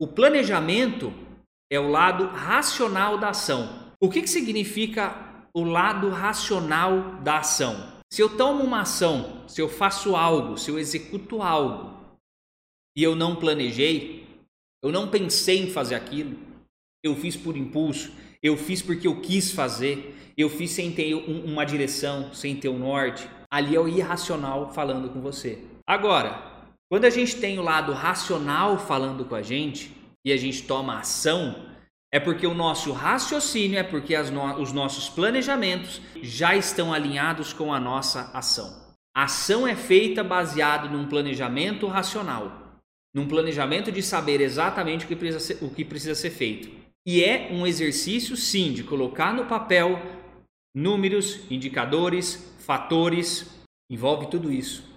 O planejamento é o lado racional da ação. O que, que significa o lado racional da ação? Se eu tomo uma ação, se eu faço algo, se eu executo algo e eu não planejei, eu não pensei em fazer aquilo, eu fiz por impulso, eu fiz porque eu quis fazer, eu fiz sem ter um, uma direção, sem ter um norte, ali é o irracional falando com você. Agora, quando a gente tem o lado racional falando com a gente e a gente toma ação, é porque o nosso raciocínio, é porque no, os nossos planejamentos já estão alinhados com a nossa ação. A ação é feita baseado num planejamento racional, num planejamento de saber exatamente o que precisa ser, o que precisa ser feito. E é um exercício, sim, de colocar no papel números, indicadores, fatores, envolve tudo isso.